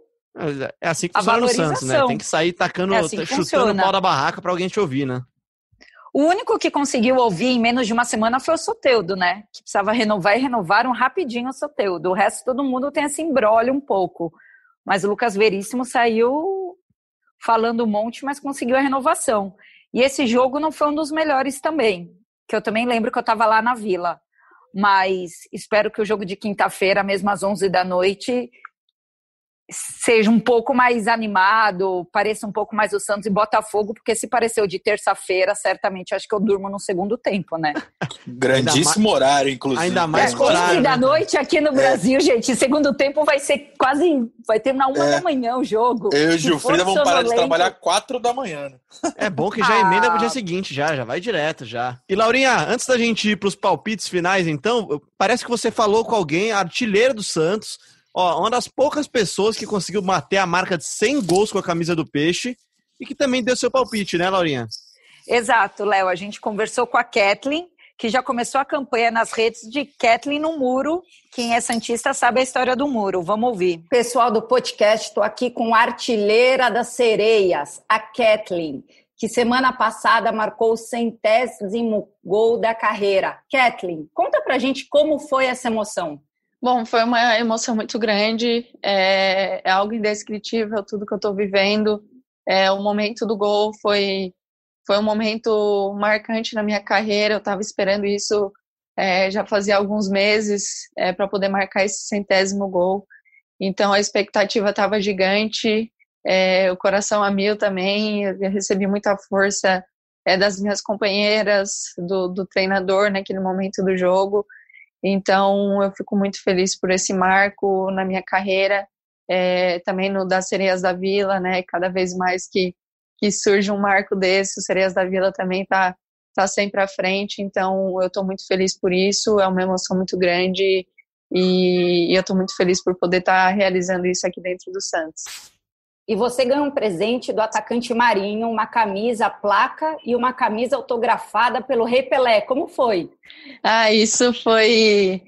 É assim que funciona no Santos, né? Tem que sair tacando, é assim chutando o pau da barraca para alguém te ouvir, né? O único que conseguiu ouvir em menos de uma semana foi o Soteudo, né? Que precisava renovar e renovaram rapidinho o Soteudo. O resto todo mundo tem esse embrólio um pouco. Mas o Lucas Veríssimo saiu falando um monte, mas conseguiu a renovação. E esse jogo não foi um dos melhores também, que eu também lembro que eu estava lá na Vila. Mas espero que o jogo de quinta-feira, mesmo às 11 da noite, seja um pouco mais animado, pareça um pouco mais o Santos e Botafogo, porque se pareceu de terça-feira, certamente acho que eu durmo no segundo tempo, né? [LAUGHS] Grandíssimo horário, inclusive. Ainda mais é, horário. da né? noite aqui no é. Brasil, é. gente, segundo tempo vai ser quase, vai terminar uma é. da manhã o jogo. Eu e o Gilfrida vamos parar de trabalhar quatro da manhã. Né? [LAUGHS] É bom que já ah. emenda pro dia seguinte, já, já vai direto, já. E Laurinha, antes da gente ir pros palpites finais, então, parece que você falou com alguém, artilheiro do Santos, Ó, uma das poucas pessoas que conseguiu bater a marca de 100 gols com a camisa do Peixe e que também deu seu palpite, né, Laurinha? Exato, Léo. A gente conversou com a Kathleen, que já começou a campanha nas redes de Kathleen no Muro. Quem é Santista sabe a história do Muro. Vamos ouvir. Pessoal do podcast, estou aqui com a artilheira das sereias, a Kathleen, que semana passada marcou o centésimo gol da carreira. Kathleen, conta pra gente como foi essa emoção. Bom, foi uma emoção muito grande, é, é algo indescritível tudo que eu estou vivendo. É, o momento do gol foi, foi um momento marcante na minha carreira, eu estava esperando isso é, já fazia alguns meses é, para poder marcar esse centésimo gol. Então a expectativa estava gigante, é, o coração a mil também, eu recebi muita força é, das minhas companheiras, do, do treinador naquele momento do jogo. Então, eu fico muito feliz por esse marco na minha carreira, é, também no das Sereias da Vila, né? Cada vez mais que, que surge um marco desse, o Sereias da Vila também está tá sempre à frente. Então, eu estou muito feliz por isso, é uma emoção muito grande e, e eu estou muito feliz por poder estar tá realizando isso aqui dentro do Santos. E você ganhou um presente do atacante Marinho, uma camisa, placa e uma camisa autografada pelo Rei Pelé. Como foi? Ah, isso foi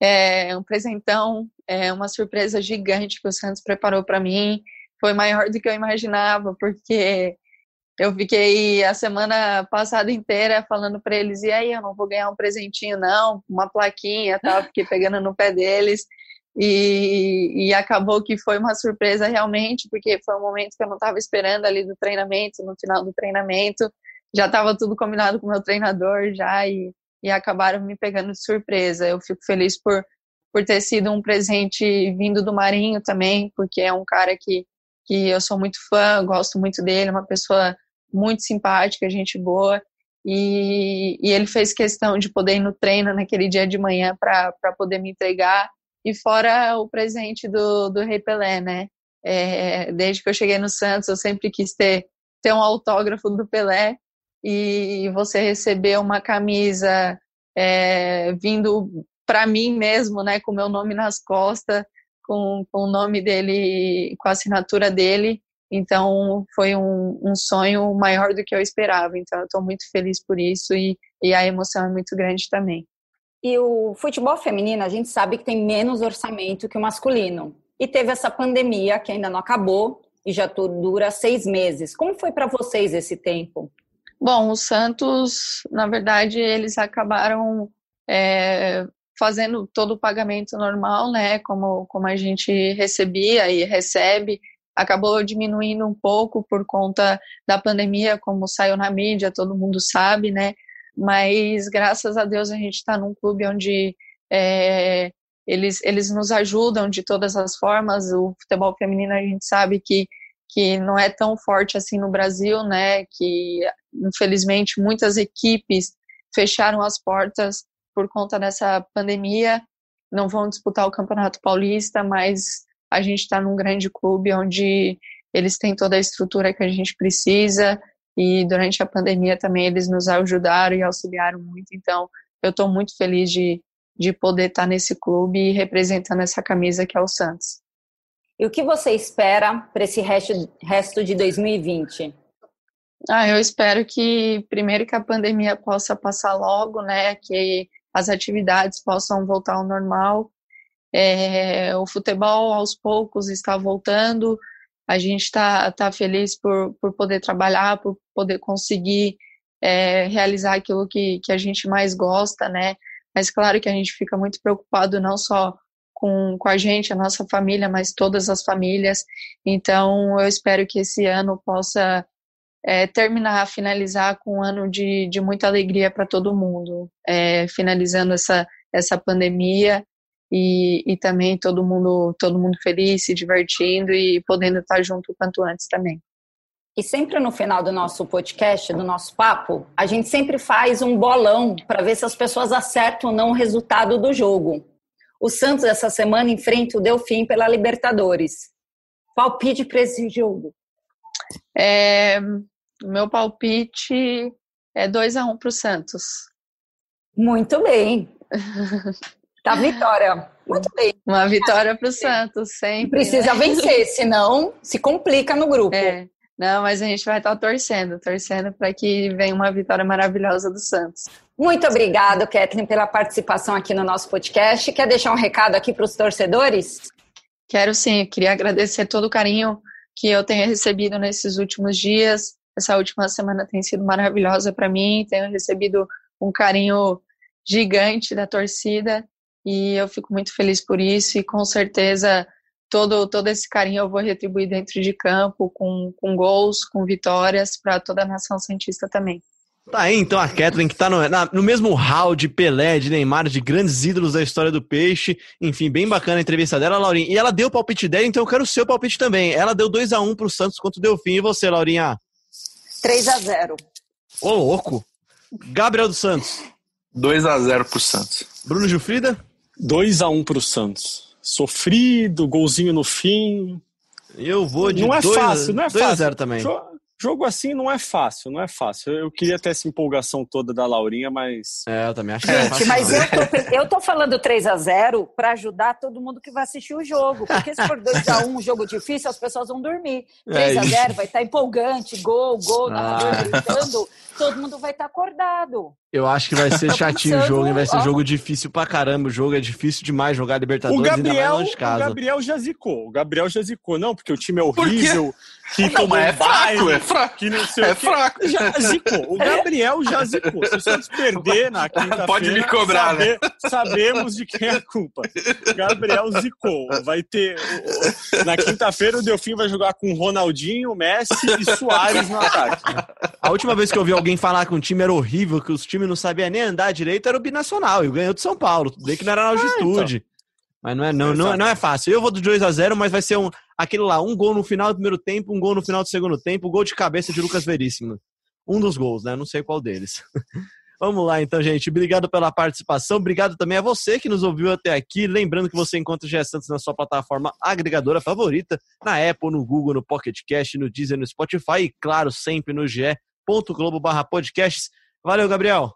é, um presentão, é, uma surpresa gigante que o Santos preparou para mim. Foi maior do que eu imaginava, porque eu fiquei a semana passada inteira falando para eles: e aí, eu não vou ganhar um presentinho, não, uma plaquinha, tal. Fiquei pegando no pé deles. E, e, acabou que foi uma surpresa realmente, porque foi um momento que eu não estava esperando ali do treinamento, no final do treinamento, já estava tudo combinado com o meu treinador já e, e acabaram me pegando de surpresa. Eu fico feliz por, por ter sido um presente vindo do Marinho também, porque é um cara que, que eu sou muito fã, gosto muito dele, uma pessoa muito simpática, gente boa. E, e ele fez questão de poder ir no treino naquele dia de manhã para poder me entregar e fora o presente do, do Rei Pelé, né? É, desde que eu cheguei no Santos, eu sempre quis ter, ter um autógrafo do Pelé e você receber uma camisa é, vindo para mim mesmo, né, com meu nome nas costas, com, com o nome dele, com a assinatura dele. Então, foi um, um sonho maior do que eu esperava. Então, eu estou muito feliz por isso e, e a emoção é muito grande também. E o futebol feminino, a gente sabe que tem menos orçamento que o masculino. E teve essa pandemia que ainda não acabou e já dura seis meses. Como foi para vocês esse tempo? Bom, o Santos, na verdade, eles acabaram é, fazendo todo o pagamento normal, né? Como, como a gente recebia e recebe. Acabou diminuindo um pouco por conta da pandemia, como saiu na mídia, todo mundo sabe, né? Mas graças a Deus a gente está num clube onde é, eles, eles nos ajudam de todas as formas. O futebol feminino a gente sabe que, que não é tão forte assim no Brasil, né? Que infelizmente muitas equipes fecharam as portas por conta dessa pandemia, não vão disputar o Campeonato Paulista, mas a gente está num grande clube onde eles têm toda a estrutura que a gente precisa e durante a pandemia também eles nos ajudaram e auxiliaram muito. Então, eu estou muito feliz de, de poder estar nesse clube e representando essa camisa que é o Santos. E o que você espera para esse resto, resto de 2020? Ah, eu espero que primeiro que a pandemia possa passar logo, né? Que as atividades possam voltar ao normal. É, o futebol aos poucos está voltando a gente está tá feliz por, por poder trabalhar, por poder conseguir é, realizar aquilo que, que a gente mais gosta, né? Mas claro que a gente fica muito preocupado não só com, com a gente, a nossa família, mas todas as famílias. Então, eu espero que esse ano possa é, terminar, finalizar com um ano de, de muita alegria para todo mundo, é, finalizando essa, essa pandemia e, e também todo mundo, todo mundo feliz, se divertindo e podendo estar junto o quanto antes também. E sempre no final do nosso podcast, do nosso papo, a gente sempre faz um bolão para ver se as pessoas acertam ou não o resultado do jogo. O Santos essa semana enfrenta o Delfim pela Libertadores. Palpite para esse jogo? É, meu palpite é 2 a 1 um para o Santos. Muito bem. [LAUGHS] Tá, vitória. Muito bem. Uma vitória para o Santos, sempre. Precisa né? vencer, [LAUGHS] senão se complica no grupo. É. Não, mas a gente vai estar torcendo, torcendo para que venha uma vitória maravilhosa do Santos. Muito obrigada, Kathleen, pela participação aqui no nosso podcast. Quer deixar um recado aqui para os torcedores? Quero sim, queria agradecer todo o carinho que eu tenho recebido nesses últimos dias. Essa última semana tem sido maravilhosa para mim, tenho recebido um carinho gigante da torcida e eu fico muito feliz por isso e com certeza todo, todo esse carinho eu vou retribuir dentro de campo com, com gols, com vitórias para toda a nação santista também. Tá aí então a Kathleen, que tá no, na, no mesmo hall de Pelé, de Neymar, de grandes ídolos da história do peixe. Enfim, bem bacana a entrevista dela, Laurinha. E ela deu o palpite dela, então eu quero o seu palpite também. Ela deu 2 a 1 pro Santos contra o Delfim. E você, Laurinha? 3 a 0 Ô, louco. Gabriel dos Santos. 2 a 0 pro Santos. Bruno Gilfrida? 2 a 1 pro Santos. Sofrido, golzinho no fim. Eu vou de Não é 2 fácil, não é 2 a fácil. 0 também. Jo- Jogo assim não é fácil, não é fácil. Eu queria ter essa empolgação toda da Laurinha, mas. É, eu também acho que é Gente, fácil, mas não. eu tô, eu tô falando 3 a 0 para ajudar todo mundo que vai assistir o jogo. Porque se for 2 a 1 um jogo difícil, as pessoas vão dormir. 3 a É 0 vai estar empolgante, gol, gol, narrador Ah. gritando, todo mundo vai estar acordado. Eu acho que vai ser [LAUGHS] chatinho o jogo, hein? Vai ser jogo difícil pra caramba. O jogo é difícil demais jogar Libertadores, O ainda mais Gabriel, longe de o casa. Gabriel já zicou. O Gabriel já zicou. Não, porque o time é horrível, que Não, é fraco, é fraco. que não sei É o fraco. Já zicou. O Gabriel já zicou. Se o Santos perder na quinta-feira, Pode me cobrar, né? sabemos de quem é a culpa. O Gabriel zicou. Vai ter... Na quinta-feira, o Delfim vai jogar com Ronaldinho, Messi e Soares no ataque. A última vez que eu vi alguém falar que um time era horrível, que os times não sabiam nem andar direito, era o Binacional. E ganhou de São Paulo. Tudo bem que não era na altitude. Mas não é, não, não, não é fácil. Eu vou do 2 a 0 mas vai ser um, aquele lá, um gol no final do primeiro tempo, um gol no final do segundo tempo, um gol de cabeça de Lucas Veríssimo. Um dos gols, né? Não sei qual deles. [LAUGHS] Vamos lá, então, gente. Obrigado pela participação. Obrigado também a você que nos ouviu até aqui. Lembrando que você encontra o GE Santos na sua plataforma agregadora favorita, na Apple, no Google, no Pocket Cast, no Deezer, no Spotify e, claro, sempre no ge.globo barra podcasts. Valeu, Gabriel.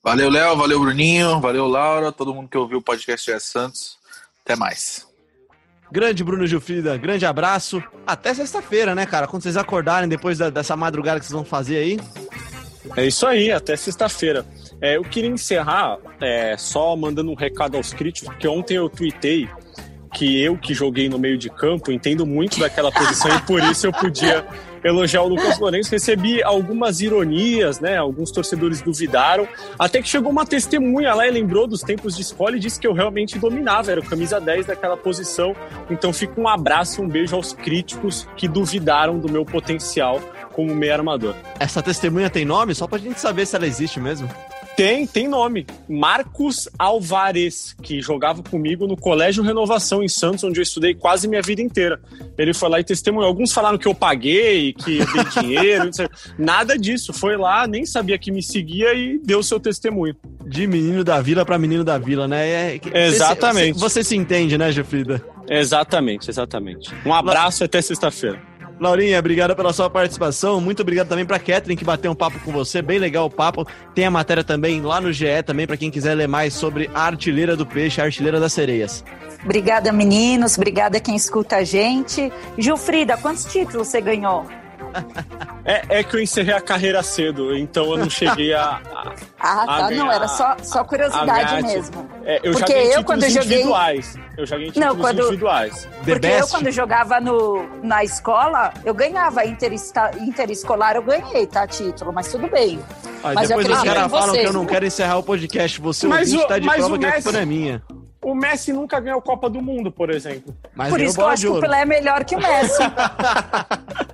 Valeu, Léo. Valeu, Bruninho. Valeu, Laura. Todo mundo que ouviu o podcast é Santos. Até mais. Grande Bruno Gilfrida, grande abraço. Até sexta-feira, né, cara? Quando vocês acordarem depois da- dessa madrugada que vocês vão fazer aí. É isso aí, até sexta-feira. É, eu queria encerrar é, só mandando um recado aos críticos, porque ontem eu tuitei que eu que joguei no meio de campo entendo muito daquela posição e por isso eu podia elogiar o Lucas Lourenço. Recebi algumas ironias, né? Alguns torcedores duvidaram. Até que chegou uma testemunha lá e lembrou dos tempos de escola e disse que eu realmente dominava, era o camisa 10 daquela posição. Então fica um abraço, um beijo aos críticos que duvidaram do meu potencial como meio armador. Essa testemunha tem nome? Só pra gente saber se ela existe mesmo. Tem, tem nome. Marcos Alvarez, que jogava comigo no Colégio Renovação em Santos, onde eu estudei quase minha vida inteira. Ele foi lá e testemunhou. Alguns falaram que eu paguei, que eu dei dinheiro, [LAUGHS] nada disso. Foi lá, nem sabia que me seguia e deu seu testemunho. De menino da vila pra menino da vila, né? É- Exatamente. Você, você- você se entende, né, Gilfrida? Exatamente, exatamente. Um abraço e até sexta-feira. Laurinha, obrigado pela sua participação. Muito obrigado também pra Catherine que bateu um papo com você. Bem legal o papo. Tem a matéria também lá no GE também pra quem quiser ler mais sobre a artilheira do peixe, a artilheira das sereias. Obrigada, meninos. Obrigada quem escuta a gente. Gilfrida, quantos títulos você ganhou? [LAUGHS] É, é que eu encerrei a carreira cedo, então eu não cheguei a. a- Ah, a tá. ganhar- Não, era só, só a curiosidade mesmo. É, eu Porque já ganhei eu, títulos quando eu joguei- individuais. Eu já ganhei Não, títulos quando- individuais. The Porque eu, best. quando jogava no, na escola, eu ganhava interesta- interescolar, eu ganhei, tá? Título, mas tudo bem. Aí Mas eu depois os caras falam você. que eu não quero encerrar o podcast. Você Mas o- tá de mas prova o que a Messi- culpa não é minha. O Messi nunca ganhou Copa do Mundo, por exemplo. Mas Por isso que eu acho que o. Pelé é melhor que o Messi. [LAUGHS]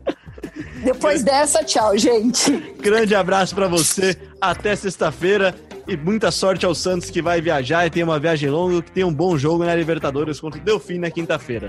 Depois dessa, tchau, gente. Grande abraço pra você. Até sexta-feira. E muita sorte ao Santos que vai viajar e tem uma viagem longa. Que tem um bom jogo na Libertadores contra o Delfim na quinta-feira.